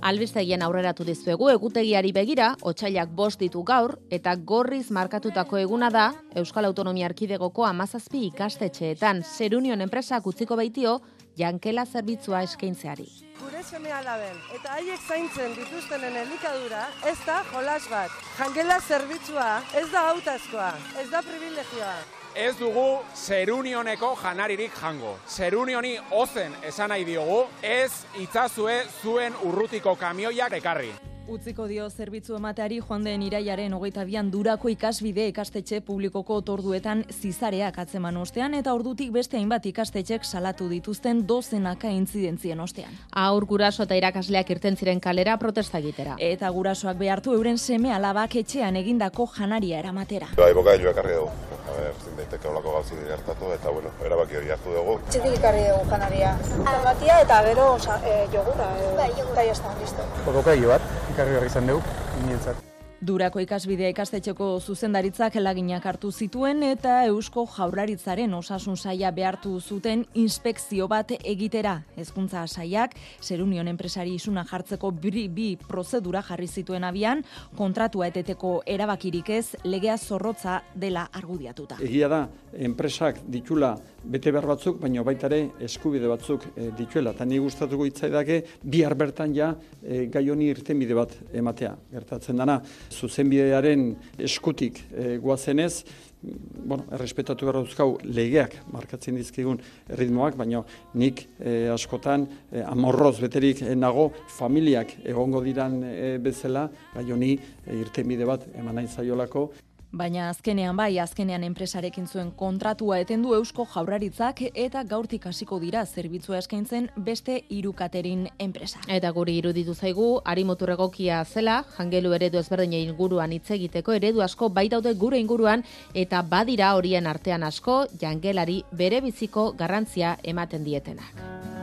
Albistegien aurreratu dizuegu egutegiari begira, otsailak bost ditu gaur, eta gorriz markatutako eguna da, Euskal Autonomia Arkidegoko amazazpi ikastetxeetan, Serunion enpresak utziko baitio, jankela zerbitzua eskaintzeari. Gure seme alaben, eta haiek zaintzen dituztenen elikadura, ez da jolas bat. Jankela zerbitzua ez da hautazkoa, ez da privilegioa ez dugu zerunioneko janaririk jango. Zerunioni ozen esan nahi diogu, ez itzazue zuen urrutiko kamioiak ekarri. Utziko dio zerbitzu emateari joan den iraiaren hogeita bian durako ikasbide ikastetxe publikoko otorduetan zizareak atzeman ostean eta ordutik beste hainbat ikastetxek salatu dituzten dozenaka intzidentzien ostean. Aur guraso eta irakasleak irten ziren kalera protesta egitera. Eta gurasoak behartu euren seme alabak etxean egindako janaria eramatera. Bai, boka ekarri dugu. A ber, zin daiteke olako gauzi hartatu eta bueno, erabaki hori hartu dugu. Txetik ikarri dugu janaria. Batia eta gero e, jogura. E, bai, jogura. Eta listo. Boka bat, ekarri horri izan dugu, inientzat. Durako ikasbidea ikastetxeko zuzendaritzak elaginak hartu zituen eta Eusko Jaurlaritzaren osasun saia behartu zuten inspekzio bat egitera. Hezkuntza saiak Serunion enpresari isuna jartzeko bi, bi prozedura jarri zituen abian, kontratua eteteko erabakirik ez legea zorrotza dela argudiatuta. Egia da, enpresak ditula bete behar batzuk, baina baita ere eskubide batzuk e, dituela. Eta ni gustatuko dake bihar bertan ja e, gai honi irtenbide bat ematea. Gertatzen dana, zuzenbidearen eskutik e, guazenez, bueno, errespetatu behar duzkau legeak markatzen dizkigun ritmoak, baina nik e, askotan e, amorroz beterik nago familiak egongo diran e, bezala, gai honi e, irtenbide bat eman nahi zaiolako. Baina azkenean bai, azkenean enpresarekin zuen kontratua etendu Eusko Jaurlaritzak eta gaurtik hasiko dira zerbitzua eskaintzen beste hiru katerin enpresa. Eta guri iruditu zaigu ari motor egokia zela, jangelu eredu ezberdin inguruan hitz egiteko eredu asko bai daude gure inguruan eta badira horien artean asko jangelari bere biziko garrantzia ematen dietenak.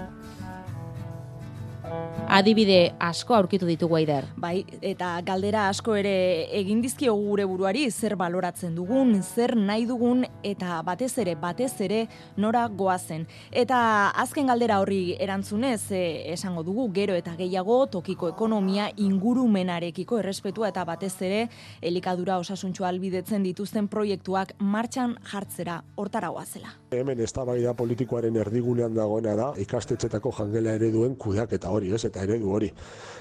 Adibide asko aurkitu ditugu aider. Bai, eta galdera asko ere egin dizkio gure buruari zer baloratzen dugun, zer nahi dugun eta batez ere, batez ere nora goazen. Eta azken galdera horri erantzunez e, esango dugu gero eta gehiago tokiko ekonomia ingurumenarekiko errespetua eta batez ere elikadura osasuntxo albidetzen dituzten proiektuak martxan jartzera hortara goazela. Hemen eztabaida politikoaren erdigunean dagoena da ikastetxetako jangela ereduen kudeak eta hori, ez? eta eredu hori.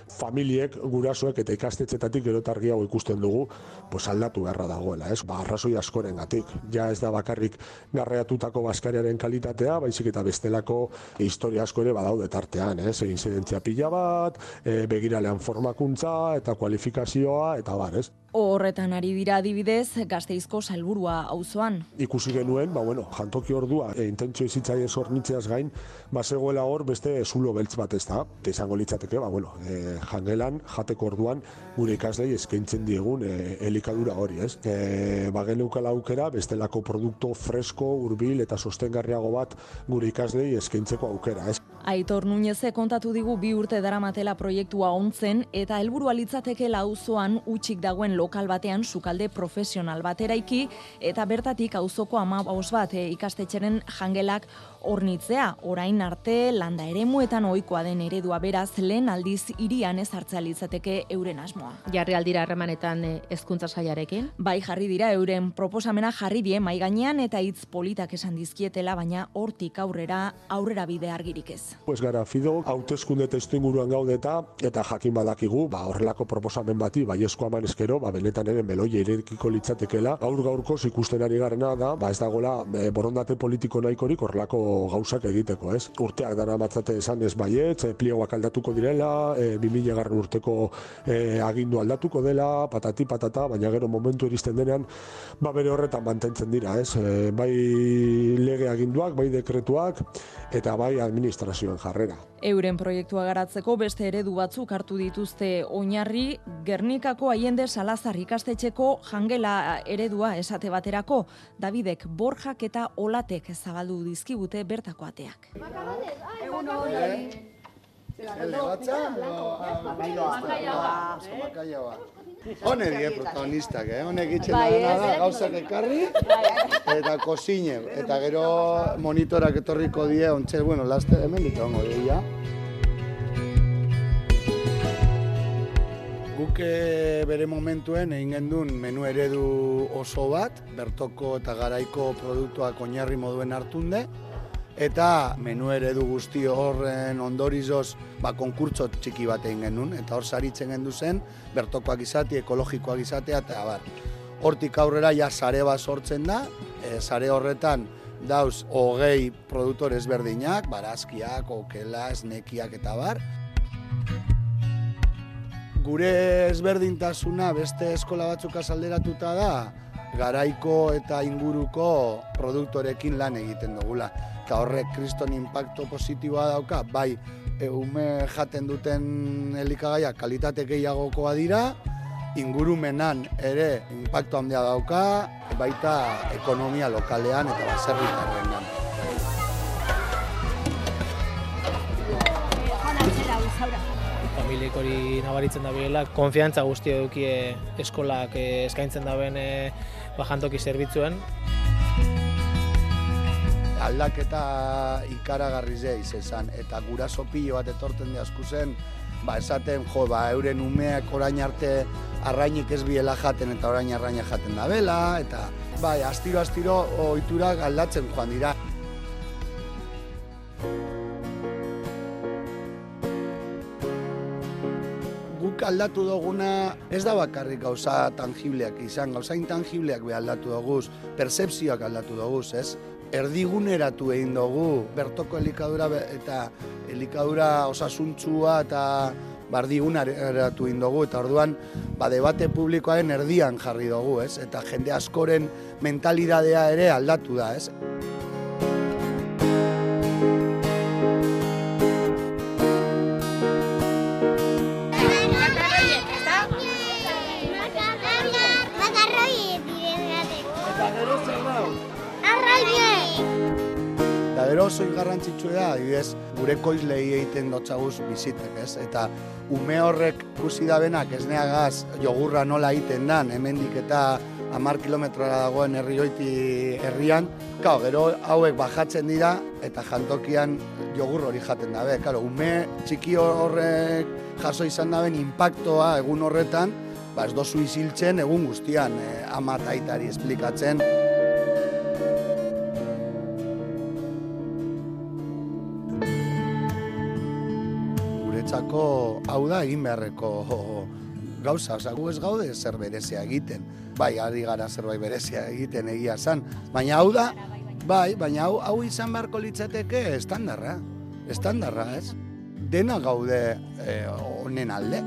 Familiek, gurasoek eta ikastetxetatik gero hau ikusten dugu, pues aldatu beharra dagoela, ez? Ba, arrazoi askoren gatik. Ja ez da bakarrik garreatutako baskariaren kalitatea, baizik eta bestelako historia asko ere badaude tartean, ez? Incidentzia pila bat, e, begiralean formakuntza eta kualifikazioa, eta bar, ez? Horretan ari dira adibidez, gazteizko salburua auzoan. Ikusi genuen, ba, bueno, jantoki ordua, e, intentzio izitzaien zornitzeaz gain, bazegoela hor beste zulo beltz bat ez da. Eta izango litzateke, ba, bueno, e, jangelan, jateko orduan, gure ikaslei eskaintzen diegun e, elikadura hori, ez? E, ba, aukera, bestelako produkto fresko, hurbil eta sostengarriago bat gure ikaslei eskaintzeko aukera, ez? Aitor Nuñeze kontatu digu bi urte daramatela proiektua ontzen eta helburua litzateke lauzoan utxik dagoen lokal batean sukalde profesional bateraiki eta bertatik auzoko ama bat e, ikastetxeren jangelak ornitzea, orain arte landa eremuetan ohikoa den eredua beraz lehen aldiz irian ez hartzea litzateke euren asmoa. Jarri aldira harremanetan eh, hezkuntza saiarekin? Bai, jarri dira euren proposamena jarri die mai gainean eta hitz politak esan dizkietela, baina hortik aurrera aurrera bide argirik ez. Pues gara fido, hauteskunde testu inguruan gaudeta eta jakin badakigu, ba horrelako proposamen bati baiezko aman eskero, ba benetan ere meloi irekiko litzatekela. Gaur gaurko ikusten ari garena da, ba ez dagola e, borondate politiko nahikorik horrelako gauzak egiteko, ez? Urteak dara matzate esan ez baiet, e, pliegoak aldatuko direla, e, 2000 garren urteko e, agindu aldatuko dela, patati patata, baina gero momentu iristen denean, ba bere horretan mantentzen dira, ez? E, bai lege aginduak, bai dekretuak, eta bai administrazioen jarrera. Euren proiektua garatzeko beste eredu batzuk hartu dituzte oinarri, Gernikako aiende salazar ikastetxeko jangela eredua esate baterako, Davidek borjak eta olatek zabaldu dizkibute bertako ateak. Ele batza, makaiagoa. Hone die protagonistak, eh? Honek itxen Bai, da, eh? gauzak ekarri, eta kozine, eta gero monitorak etorriko die, ontxe, bueno, laste hemen ditongo dira. Guk eh, bere momentuen egin gendun menu eredu oso bat, bertoko eta garaiko produktuak oinarri moduen hartunde, eta menu eredu guzti horren ondorizoz ba, konkurtso txiki bat egin genuen, eta hor saritzen gendu zen, bertokoak izate, ekologikoak izatea, eta abar. Hortik aurrera ja sare bat sortzen da, e, sare horretan dauz hogei produktore ezberdinak, barazkiak, okela, esnekiak eta bar. Gure ezberdintasuna beste eskola batzuk azalderatuta da, garaiko eta inguruko produktorekin lan egiten dugula. Eta horrek kriston impacto positiboa dauka, bai e, ume jaten duten elikagaiak kalitate gehiagokoa dira, ingurumenan ere impacto handia dauka, baita ekonomia lokalean eta baserritarrenan. familiek hori nabaritzen da biela, konfiantza guzti edukie eskolak eh, eskaintzen daben eh, bajantoki zerbitzuen. Aldaketa ikaragarri zeiz esan, eta guraso pilo bat etorten di asku zen, ba, esaten, jo, ba, euren umeak orain arte arrainik ez biela jaten eta orain arraina jaten da bela, eta bai, astiro astiro ohiturak aldatzen joan dira. Guk aldatu duguna ez da bakarrik gauza tangibleak izan, gauza intangibleak be aldatu duguz, percepzioak aldatu duguz, ez? Erdiguneratu egin dugu bertoko elikadura eta elikadura osasuntsua eta bardiguneratu egin dugu eta orduan ba, debate publikoaren erdian jarri dugu, ez? Eta jende askoren mentalidadea ere aldatu da, ez? Garrantzitsua da, adibidez, gure koizlei egiten dotzaguz bizitek, ez? Eta ume horrek ikusi da benak ez jogurra nola egiten dan, hemendik eta hamar kilometrora dagoen herrioiti herrian, Kau, gero hauek bajatzen dira eta jantokian jogur hori jaten dabe. Karo, ume txiki horrek jaso izan daben impactoa egun horretan, ba ez dozu iziltzen egun guztian eh, ama eta aitari esplikatzen. Hau da egin beharreko gauza, osea, gu ez gaude zer berezia egiten. Bai, ari gara zerbait berezia egiten egia zan, baina hau da, bai, baina hau, hau izan beharko litzateke estandarra, estandarra, ez? Dena gaude eh, honen alde.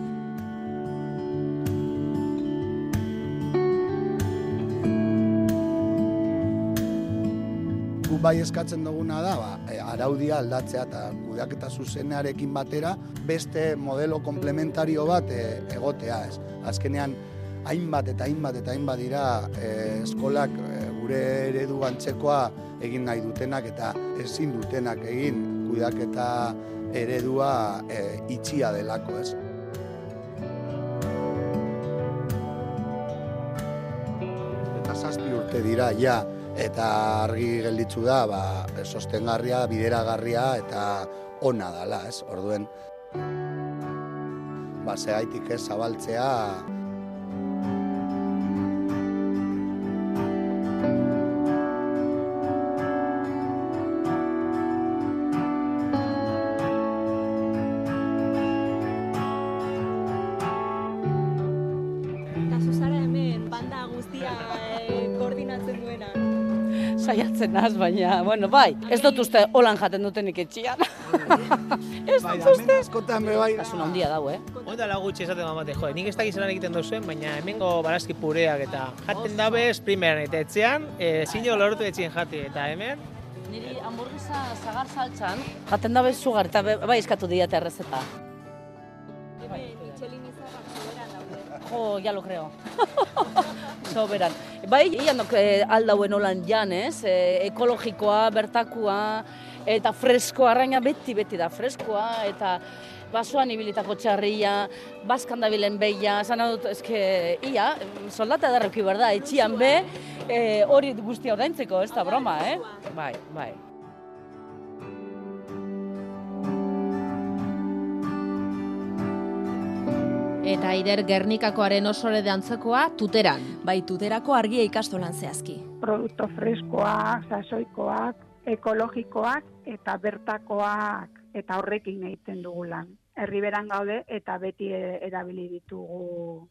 Bai eskatzen duguna da, ba, e, araudia aldatzea eta kudeaketa zuzenearekin batera beste modelo komplementario bat e, egotea, ez. Azkenean hainbat eta hainbat eta hainbat dira e, eskolak e, gure eredu antzekoa egin nahi dutenak eta ezin dutenak egin kudeaketa eredua e, itxia delako, ez. eta zazpi urte dira ja eta argi gelditzu da ba, sostengarria, bideragarria eta ona dala, ez? Orduen ba zehaitik ez zabaltzea naz, baina, bueno, bai, ez dut uste holan jaten dutenik etxian. ez Bai, dut uste. askotan be bai. Kasun handia dau, eh? Oita la gutxi esaten mamate, jo, nik ez dakiz lan egiten duzuen, baina hemengo barazki pureak eta jaten dabe primeran eta etxean, e, zinio lortu etxien jati, eta hemen, Niri hamburguesa zagar saltzan, jaten dabe sugar, eta bai eskatu diate errezeta. Jo, ya lo creo. Soberan. Bai, ian eh, aldauen holan jan, ez? Eh, ekologikoa, bertakua, eta freskoa, arraina beti, beti da freskoa, eta basoan ibilitako txarria, baskan dabilen beia, zan dut, eske, ia, soldata edarreki berda, etxian be, eh, hori guztia ordaintzeko, ez da broma, eh? Bai, bai. Eta Ider Gernikakoaren osore dantzekoa tuteran. Bai, tuterako argia ikastolan zehazki. Produkto freskoak, sasoikoak, ekologikoak eta bertakoak eta horrekin egiten dugu lan. Herriberan gaude eta beti e, erabili ditugu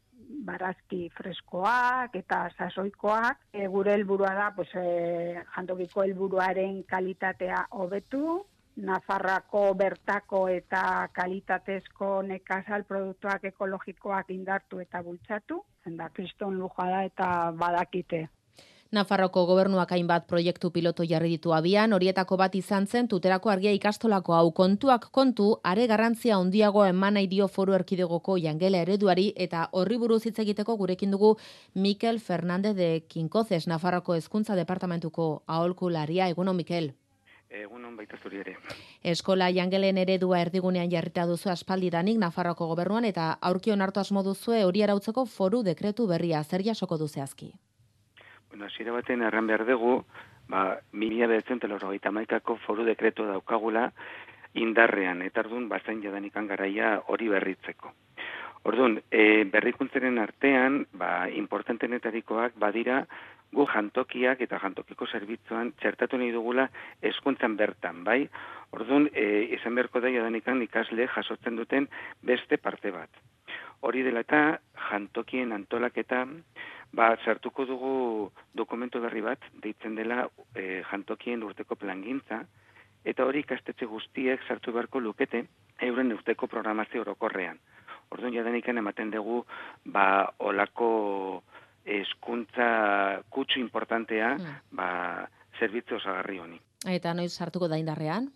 barazki freskoak eta sasoikoak. E, gure helburua da, pues, e, jantokiko helburuaren kalitatea hobetu, Nafarrako bertako eta kalitatezko nekazal produktuak ekologikoak indartu eta bultzatu. Zenda, kriston luja da eta badakite. Nafarroko gobernuak hainbat proiektu piloto jarri ditu abian, horietako bat izan zen tuterako argia ikastolako hau kontuak kontu, are garrantzia handiago eman nahi dio foru erkidegoko jangela ereduari eta horri buruz hitz egiteko gurekin dugu Mikel Fernandez de Kinkozes, Nafarroko hezkuntza departamentuko aholkularia. Eguno, Mikel. Egunon baita zuri ere. Eskola jangelen eredua erdigunean jarrita duzu aspaldidanik Nafarroko gobernuan eta aurki onartu asmo duzue hori arautzeko foru dekretu berria zer jasoko du zehazki. Bueno, hasiera baten erran behar dugu, ba, mila maikako foru dekretu daukagula indarrean, eta ardun bazen jadanikan garaia hori berritzeko. Orduan, e, berrikuntzaren artean, ba, importantenetarikoak badira gu jantokiak eta jantokiko zerbitzuan txertatu nahi dugula eskuntzan bertan, bai? Orduan, e, izan beharko da jadanikan ikasle jasotzen duten beste parte bat. Hori dela eta jantokien antolaketa, ba, zertuko dugu dokumentu berri bat, deitzen dela e, jantokien urteko plangintza, eta hori ikastetxe guztiek sartu beharko lukete euren urteko programazio orokorrean. Orduan jadenikan ematen dugu ba olako eskuntza kutsu importantea mm. ba zerbitzu osagarri honi. Eta noiz sartuko da indarrean?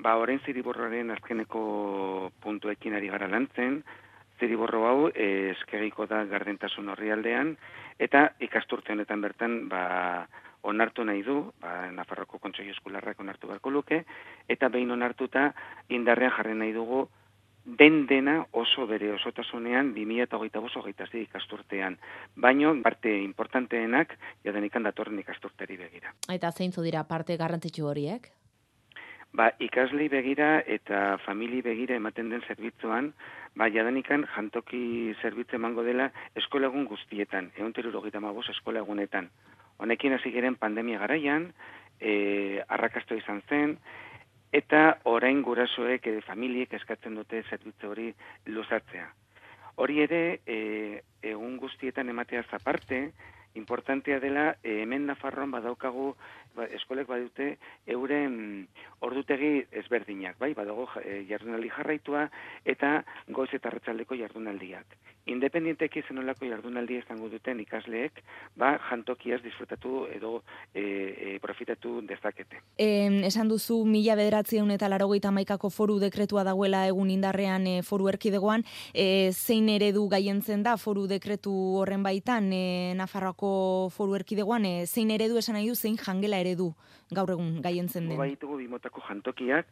Ba orain ziriborroaren azkeneko puntuekin ari gara lantzen, ziriborro hau eh, eskegiko da gardentasun horrialdean eta ikasturte honetan bertan ba onartu nahi du, ba, Nafarroko Kontsoi Eskularrak onartu beharko luke, eta behin onartuta indarrean jarri nahi dugu den dena oso bere osotasunean 2008 ikasturtean. Baino, parte importanteenak, jadenikan datorren ikasturteri begira. Eta zeintzu dira parte garrantzitsu horiek? Ba, ikaslei begira eta famili begira ematen den zerbitzuan, ba, jadenikan jantoki zerbitzu emango dela eskolagun guztietan, egun terurogita mabos eskolagunetan. Honekin hasi geren pandemia garaian, e, arrakasto izan zen, eta orain gurasoek edo familiek eskatzen dute zerbitzu hori luzatzea. Hori ere, e, egun guztietan ematea zaparte, importantea dela e, hemen Nafarroan badaukagu ba, eskolek badute euren ordutegi ezberdinak, bai, badago e, jardunaldi jarraitua eta goiz eta arratsaldeko jardunaldiak. Independienteki zenolako jardunaldi izango duten ikasleek, ba, jantokiaz disfrutatu edo e, e, profitatu dezakete. E, esan duzu mila bederatzen eta larogeita maikako foru dekretua dagoela egun indarrean e, foru erkidegoan, e, zein eredu gaientzen da foru dekretu horren baitan e, Nafarroako foru erkidegoan, e, zein eredu esan nahi du, zein jangela eredu gaur egun gaientzen den? Baitugu bimotako jantokiak,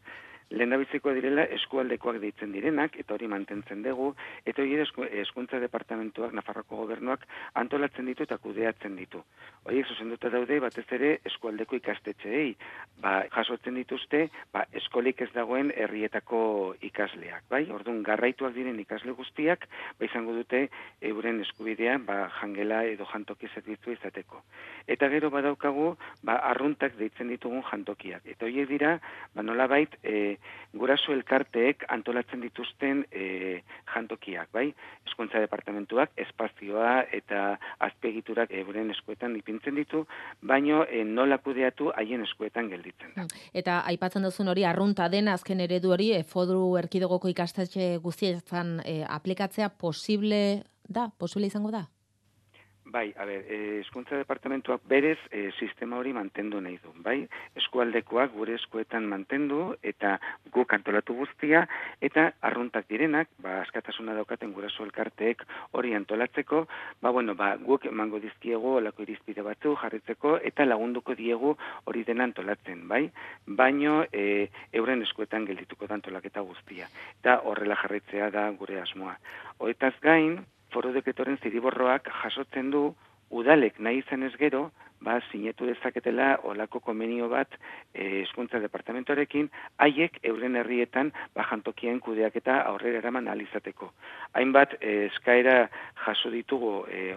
lehendabiziko direla eskualdekoak deitzen direnak, eta hori mantentzen dugu, eta hori eskuntza departamentuak, Nafarroko gobernuak, antolatzen ditu eta kudeatzen ditu. Horiek zuzenduta daude, batez ere, eskualdeko ikastetxeei, ba, jasotzen dituzte, ba, eskolik ez dagoen herrietako ikasleak, bai? Orduan, garraituak diren ikasle guztiak, ba, izango dute, euren eskubidea, ba, jangela edo jantoki zerbitzu izateko. Eta gero badaukagu, ba, arruntak deitzen ditugun jantokiak. Eta horiek dira, ba, nola bait, e, guraso elkarteek antolatzen dituzten e, jantokiak, bai? Eskuntza departamentuak espazioa eta azpegiturak euren eskuetan ipintzen ditu, baino e, nola kudeatu haien eskuetan gelditzen da. Eta aipatzen duzun hori arrunta den azken eredu hori e, fodu erkidegoko ikastetxe guztietan e, aplikatzea posible da, posible izango da? Bai, a ber, eh, eskuntza departamentuak berez eh, sistema hori mantendu nahi du, bai? Eskualdekoak gure eskuetan mantendu eta guk antolatu guztia eta arruntak direnak, ba, askatasuna daukaten guraso elkarteek hori antolatzeko, ba, bueno, ba, guk emango dizkiego olako irizpide batzu jarritzeko eta lagunduko diegu hori dena antolatzen, bai? Baino eh, euren eskuetan geldituko da antolaketa guztia. Eta horrela jarritzea da gure asmoa. Hoetaz gain, foru dekretoren ziriborroak jasotzen du udalek nahi izan ez gero, ba, sinetu dezaketela olako komenio bat eh, eskuntza departamentorekin, haiek euren herrietan ba, jantokien kudeak eta aurrera eraman alizateko. Hainbat eh, eskaera jaso ditugu eh,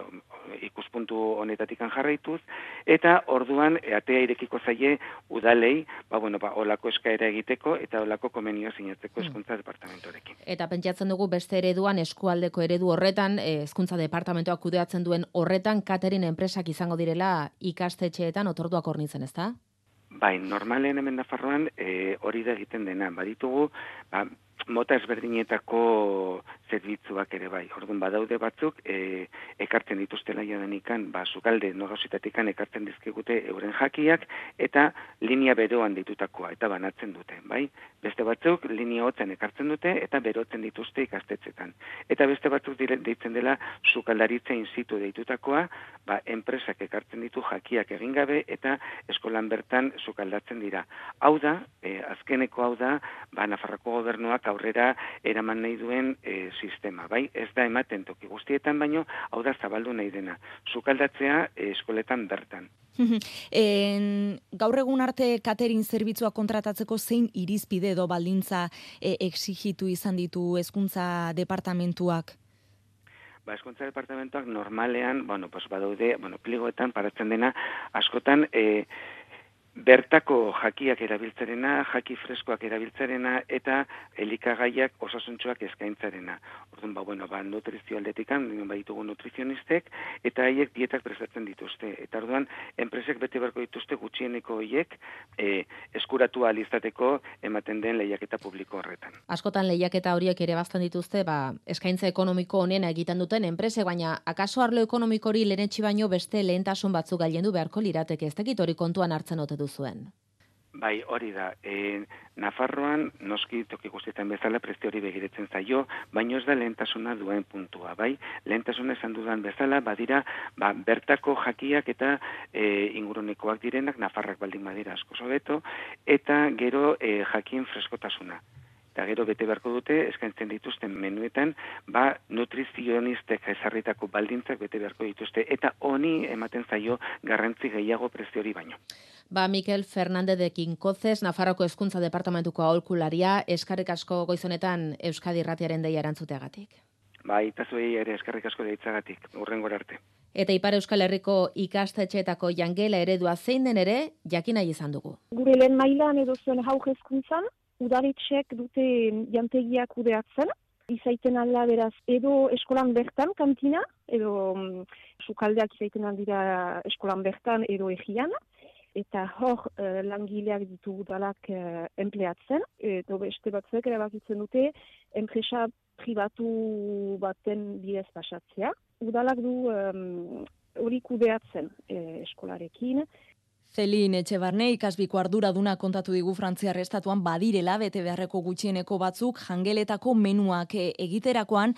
ikuspuntu honetatikan jarraituz, eta orduan e, atea irekiko zaie udalei, ba, bueno, ba, olako eskaera egiteko eta olako komenioa sinatzeko Mm. eskuntza departamentorekin. Eta pentsatzen dugu beste ereduan eskualdeko eredu horretan, eh, hezkuntza departamentoak kudeatzen duen horretan, katerin enpresak izango direla ikastetxeetan otorduak hornitzen, ezta? Bai, normalen hemen Nafarroan e, hori da egiten dena. Baditugu, ba, mota ezberdinetako zerbitzuak ere bai. Orduan badaude batzuk e, ekartzen dituztela jadanikan, ba, sukalde nogauzitatikan ekartzen dizkigute euren jakiak eta linea beroan ditutakoa eta banatzen dute, bai? Beste batzuk linea hotzen ekartzen dute eta berotzen dituzte ikastetzetan. Eta beste batzuk dire, deitzen dela sukaldaritza in situ deitutakoa, ba, enpresak ekartzen ditu jakiak egin gabe eta eskolan bertan sukaldatzen dira. Hau da, e, azkeneko hau da, ba, Nafarroko gobernuak aurrera eraman nahi duen e, sistema, bai? Ez da ematen toki guztietan, baino hau da zabaldu nahi dena. Sukaldatzea e, eskoletan bertan. en, gaur egun arte katerin zerbitzua kontratatzeko zein irizpide edo baldintza e, exigitu izan ditu hezkuntza departamentuak? Ba, eskontza departamentoak normalean, bueno, pues badaude, bueno, pligoetan paratzen dena, askotan, e, bertako jakiak erabiltzarena, jaki freskoak erabiltzarena eta elikagaiak osasuntxoak eskaintzarena. Orduan, ba, bueno, ba, nutrizio aldetikan, baditugu nutrizionistek, eta haiek dietak prestatzen dituzte. Eta orduan, enpresek bete beharko dituzte gutxieneko horiek e, eskuratu alizateko ematen den lehiaketa publiko horretan. Askotan lehiaketa horiek ere bazten dituzte, ba, eskaintza ekonomiko honena egiten duten enprese, baina akaso arlo ekonomiko hori lehenetxi baino beste lehentasun batzuk gailendu beharko lirateke, ez dakit hori kontuan hartzen ote duzuen. Bai, hori da. E, Nafarroan, noski toki guztietan bezala prezio hori begiretzen zaio, baino ez da lehentasuna duen puntua, bai? Lehentasuna esan dudan bezala, badira, ba, bertako jakiak eta e, ingurunekoak direnak, Nafarrak baldin badira asko sobeto, eta gero e, jakien freskotasuna. Eta gero bete beharko dute, eskaintzen dituzten menuetan, ba, nutrizionistek ezarritako baldintzak bete beharko dituzte, eta honi ematen zaio garrantzi gehiago prezio hori baino. Ba, Mikel Fernandez de Kinkozes, Nafarroko Hezkuntza Departamentuko aholkularia, eskarrik asko goizonetan Euskadi Irratiaren deia erantzuteagatik. Bai, eta zuei ere eskarrik asko deitzagatik, urrengor arte. Eta Ipar Euskal Herriko ikastetxeetako jangela eredua zein den ere, jakin nahi izan dugu. Gure lehen mailan edo zuen hau hezkuntzan, udaritxek dute jantegiak kudeatzen, izaiten alda beraz edo eskolan bertan kantina, edo mm, sukaldeak izaiten aldira eskolan bertan edo egian, eta hor eh, langileak ditu udalak eh, empleatzen, edo beste batzuek erabakitzen dute enpresa pribatu baten bidez pasatzea. Udalak du hori kudeatzen eh, eskolarekin, Zelin Etxebarne ikasbiko arduraduna kontatu digu Frantziar estatuan badirela bete beharreko gutxieneko batzuk jangeletako menuak e, egiterakoan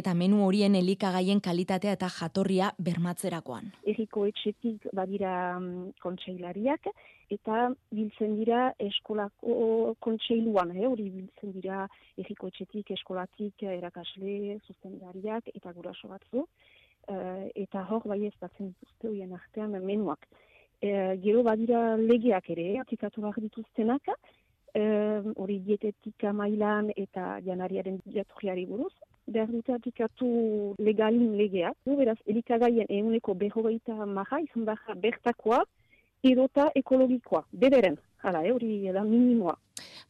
eta menu horien elikagaien kalitatea eta jatorria bermatzerakoan. erriko etxetik badira mm, kontseilariak, eta biltzen dira eskolako kontseiluan, eh, hori biltzen dira erriko etxetik, eskolatik, eh, erakasle, zuzendariak eta guraso batzu, eh, eta hor bai ez batzen dituzte horien artean menuak. Eh, gero badira legeak ere, aplikatu behar dituztenak, eh, hori dietetika mailan eta janariaren jatorriari buruz, behar dute aplikatu legalin legeak. Du, beraz, elikagaien eguneko berrogeita maha, izan behar bertakoa, edota ekologikoa, bederen, hala, eh, hori da minimoa.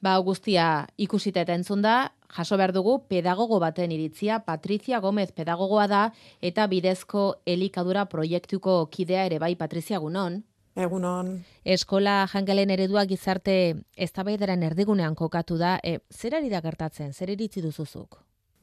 Ba, guztia ikusita eta entzun da, jaso behar dugu pedagogo baten iritzia, Patricia Gomez pedagogoa da, eta bidezko elikadura proiektuko kidea ere bai, Patricia Gunon. Egunon. Eskola jangelen eredua gizarte eztabaidaren erdigunean kokatu da. E, zer ari da gertatzen? Zer iritzi duzuzuk?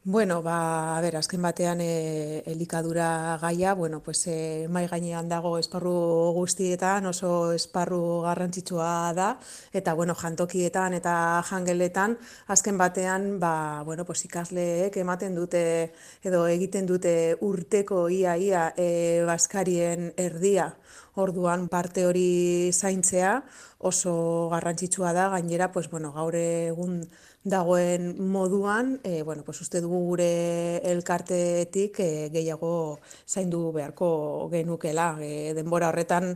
Bueno, ba, a ber, azken batean e, elikadura gaia, bueno, pues, e, mai gainean dago esparru guztietan, oso esparru garrantzitsua da, eta, bueno, jantokietan eta jangeletan, azken batean, ba, bueno, pues, ikasleek ematen dute, edo egiten dute urteko ia-ia e, baskarien erdia, orduan parte hori zaintzea, oso garrantzitsua da, gainera, pues, bueno, gaur egun dagoen moduan, e, bueno, pues uste dugu gure elkartetik e, gehiago zaindu beharko genukela. E, denbora horretan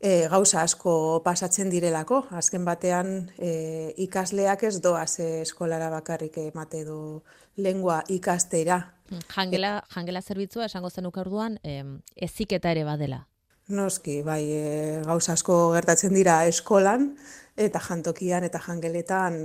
e, gauza asko pasatzen direlako. Azken batean e, ikasleak ez doaz eskolara bakarrik emate du lengua ikastera. Jangela, jangela zerbitzua esango zenuk orduan, eziketa ere badela. Noski, bai, e, gauza asko gertatzen dira eskolan, eta jantokian eta jangeletan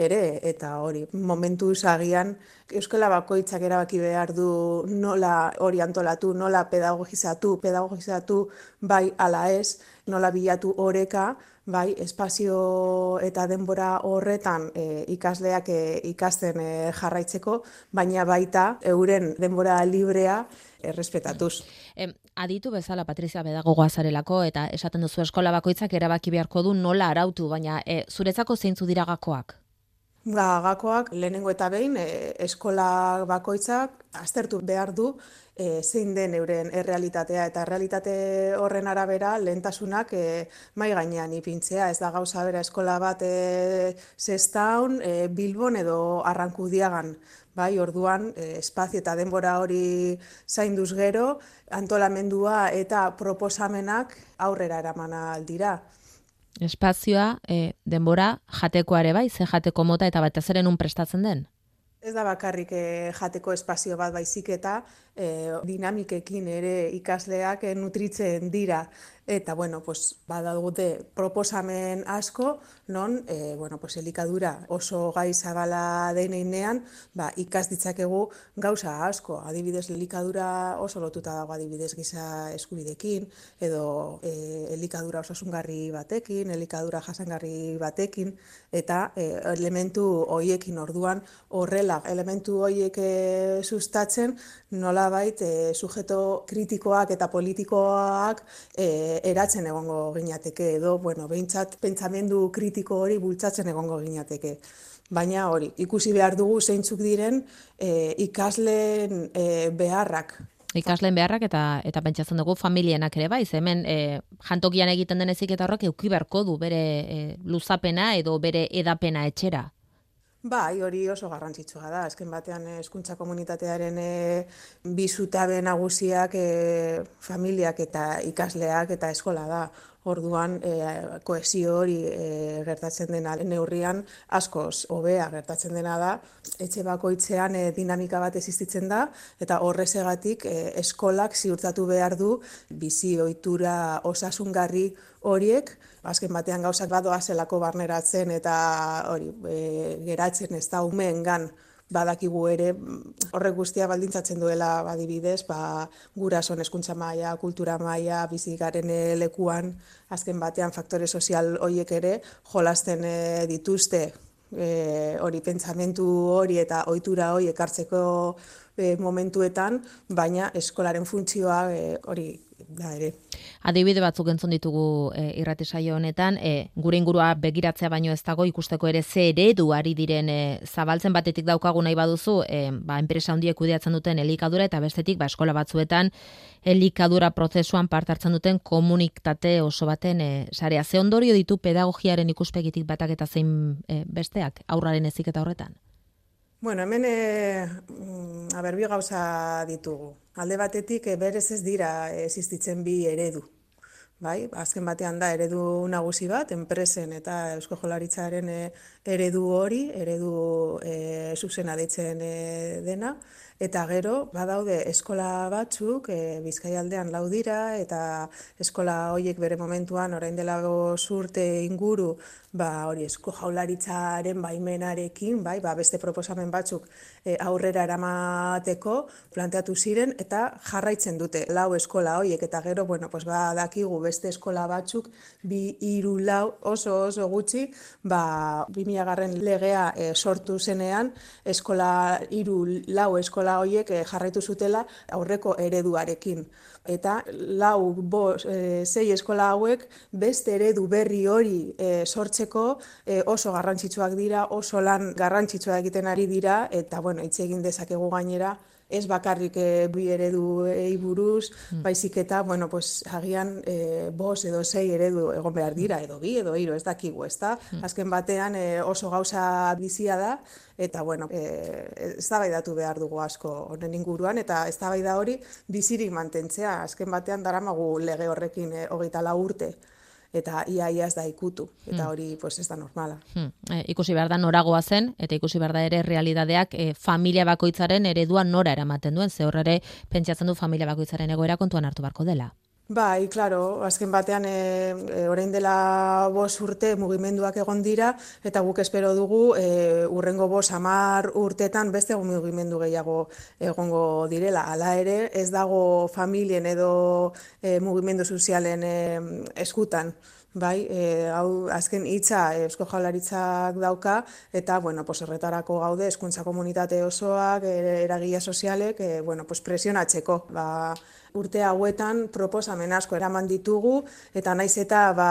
ere, eta hori, momentu zagian, Euskala bakoitzak erabaki behar du nola hori antolatu, nola pedagogizatu, pedagogizatu bai ala ez, nola bilatu oreka, bai, espazio eta denbora horretan e, ikasleak e, ikasten e, jarraitzeko, baina baita euren denbora librea errespetatuz. Em, aditu bezala Patrizia Bedagogoa zarelako eta esaten duzu eskola bakoitzak erabaki beharko du nola arautu, baina e, zuretzako zeintzu dira gakoak? Ba, gakoak lehenengo eta behin e, eskola bakoitzak aztertu behar du e, zein den euren errealitatea eta errealitate horren arabera lehentasunak e, mai gainean ipintzea. Ez da gauza bera eskola bat e, zestaun, e, Bilbon edo Arrankudiagan. Bai, orduan, e, espazio eta denbora hori zainduz gero, antolamendua eta proposamenak aurrera eramana aldira. Espazioa, e, denbora, jatekoare bai, ze jateko mota eta batez ere nun prestatzen den? Ez da bakarrik e, jateko espazio bat baizik eta e, dinamikekin ere ikasleak e, nutritzen dira eta bueno, pues badagute proposamen asko non e, bueno, pues elikadura oso gai zabala deneinean, ba ikas ditzakegu gauza asko. Adibidez elikadura oso lotuta dago adibidez giza eskubidekin edo e, elikadura osasungarri batekin, elikadura jasangarri batekin eta e, elementu hoiekin orduan horrela elementu hoiek sustatzen nolabait e, sujeto kritikoak eta politikoak e, eratzen egongo gineateke edo, bueno, behintzat pentsamendu kritiko hori bultzatzen egongo gineateke. Baina hori, ikusi behar dugu zeintzuk diren e, ikasleen e, beharrak. Ikasleen beharrak eta eta pentsatzen dugu familienak ere bai, hemen e, jantokian egiten den ezik eta horrek euki beharko du bere e, luzapena edo bere edapena etxera. Bai, hori oso garrantzitsua da. Azken batean hezkuntza komunitatearen e, bi zutabe nagusiak e, familiak eta ikasleak eta eskola da. Orduan, e, koesio hori e, gertatzen dena neurrian askoz hobea gertatzen dena da. Etxe bakoitzean e, dinamika bat existitzen da eta horrezegatik e, eskolak ziurtatu behar du bizi ohitura osasungarri horiek azken batean gauzak badoa zelako barneratzen eta hori e, geratzen ez da umeengan badakigu ere horrek guztia baldintzatzen duela badibidez, ba, gurason eskuntza maila, kultura maila, bizigaren lekuan, azken batean faktore sozial horiek ere jolasten e, dituzte e, hori pentsamentu hori eta ohitura hori ekartzeko e, momentuetan, baina eskolaren funtzioa e, hori da ere. Adibide batzuk entzun ditugu e, irrati saio honetan, e, gure ingurua begiratzea baino ez dago ikusteko ere ze eredu ari diren e, zabaltzen batetik daukagu nahi baduzu, e, ba, enpresa handiek kudeatzen duten elikadura eta bestetik ba, eskola batzuetan elikadura prozesuan part hartzen duten komuniktate oso baten e, sarea. Ze ondorio ditu pedagogiaren ikuspegitik batak eta zein e, besteak aurraren eziketa horretan? Bueno, hemen e, aber, bi gauza ditugu. Alde batetik, e, berez ez dira existitzen bi eredu. Bai, azken batean da eredu nagusi bat, enpresen eta Eusko Jolaritzaren eredu hori, eredu e, zuzena ditzen e, dena, Eta gero, badaude eskola batzuk, e, Bizkaialdean lau dira, eta eskola horiek bere momentuan, orain dela zurte inguru, ba, hori esko jaularitzaren baimenarekin, bai, ba, beste proposamen batzuk e, aurrera eramateko planteatu ziren, eta jarraitzen dute lau eskola horiek, eta gero, bueno, pues, ba, dakigu beste eskola batzuk, bi hiru lau oso oso gutxi, ba, 2000 garren legea e, sortu zenean, eskola hiru lau eskola horiek e, jarraitu zutela aurreko ereduarekin. Eta lau, bo, e, sei eskola hauek beste eredu berri hori e, sortzeko e, oso garrantzitsuak dira, oso lan garrantzitsua egiten ari dira, eta bueno, hitz egin dezakegu gainera, ez bakarrik e, bi eredu buruz, mm. baizik eta, bueno, pues, agian e, bos edo sei eredu egon behar dira, edo bi, edo hiru, ez dakigu, ez da? Mm. Azken batean e, oso gauza bizia da, eta, bueno, e, ez da behar dugu asko honen inguruan, eta ez da hori bizirik mantentzea, azken batean daramagu lege horrekin e, hogeita la urte eta ia ia ez da ikutu eta hmm. hori pues ez da normala. Hmm. E, ikusi behar da noragoa zen eta ikusi behar da ere realitateak e, familia bakoitzaren eredua nora eramaten duen ze horrere pentsatzen du familia bakoitzaren egoera kontuan hartu barko dela. Bai, claro, azken batean e, e, orain dela bos urte mugimenduak egon dira eta guk espero dugu e, urrengo bos amar urtetan beste mugimendu gehiago egongo direla. Hala ere, ez dago familien edo e, mugimendu sozialen e, eskutan. Bai, e, hau azken hitza Eusko Jaurlaritzak dauka eta bueno, pues horretarako gaude hezkuntza komunitate osoak, eragile sozialek, e, bueno, pues presionatzeko. Ba, urte hauetan proposamen asko eraman ditugu eta naiz eta ba,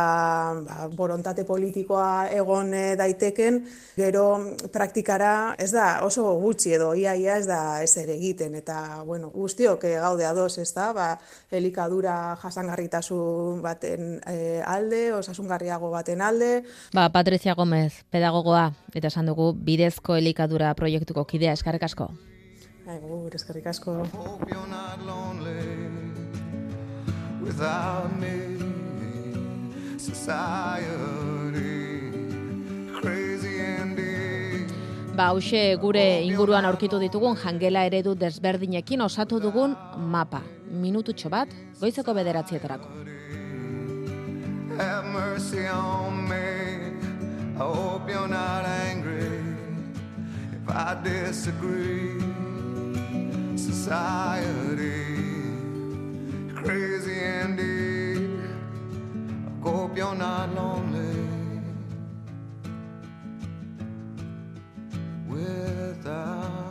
ba, borontate politikoa egon eh, daiteken, gero praktikara ez da oso gutxi edo iaia ez da ez ere egiten eta bueno, guztiok eh, gaude ados ez da, ba, elikadura jasangarritasun baten e, alde, osasungarriago baten alde. Ba, Patricia Gomez, pedagogoa, eta esan dugu bidezko elikadura proiektuko kidea eskarek asko. Agur, eskerrik asko. Without me, Ba, hause gure inguruan aurkitu ditugun jangela eredu desberdinekin osatu dugun mapa. Minututxo bat, goizeko bederatzietarako. Have mercy on me I hope you're not angry If I disagree society. Crazy and. I hope you're not lonely. Without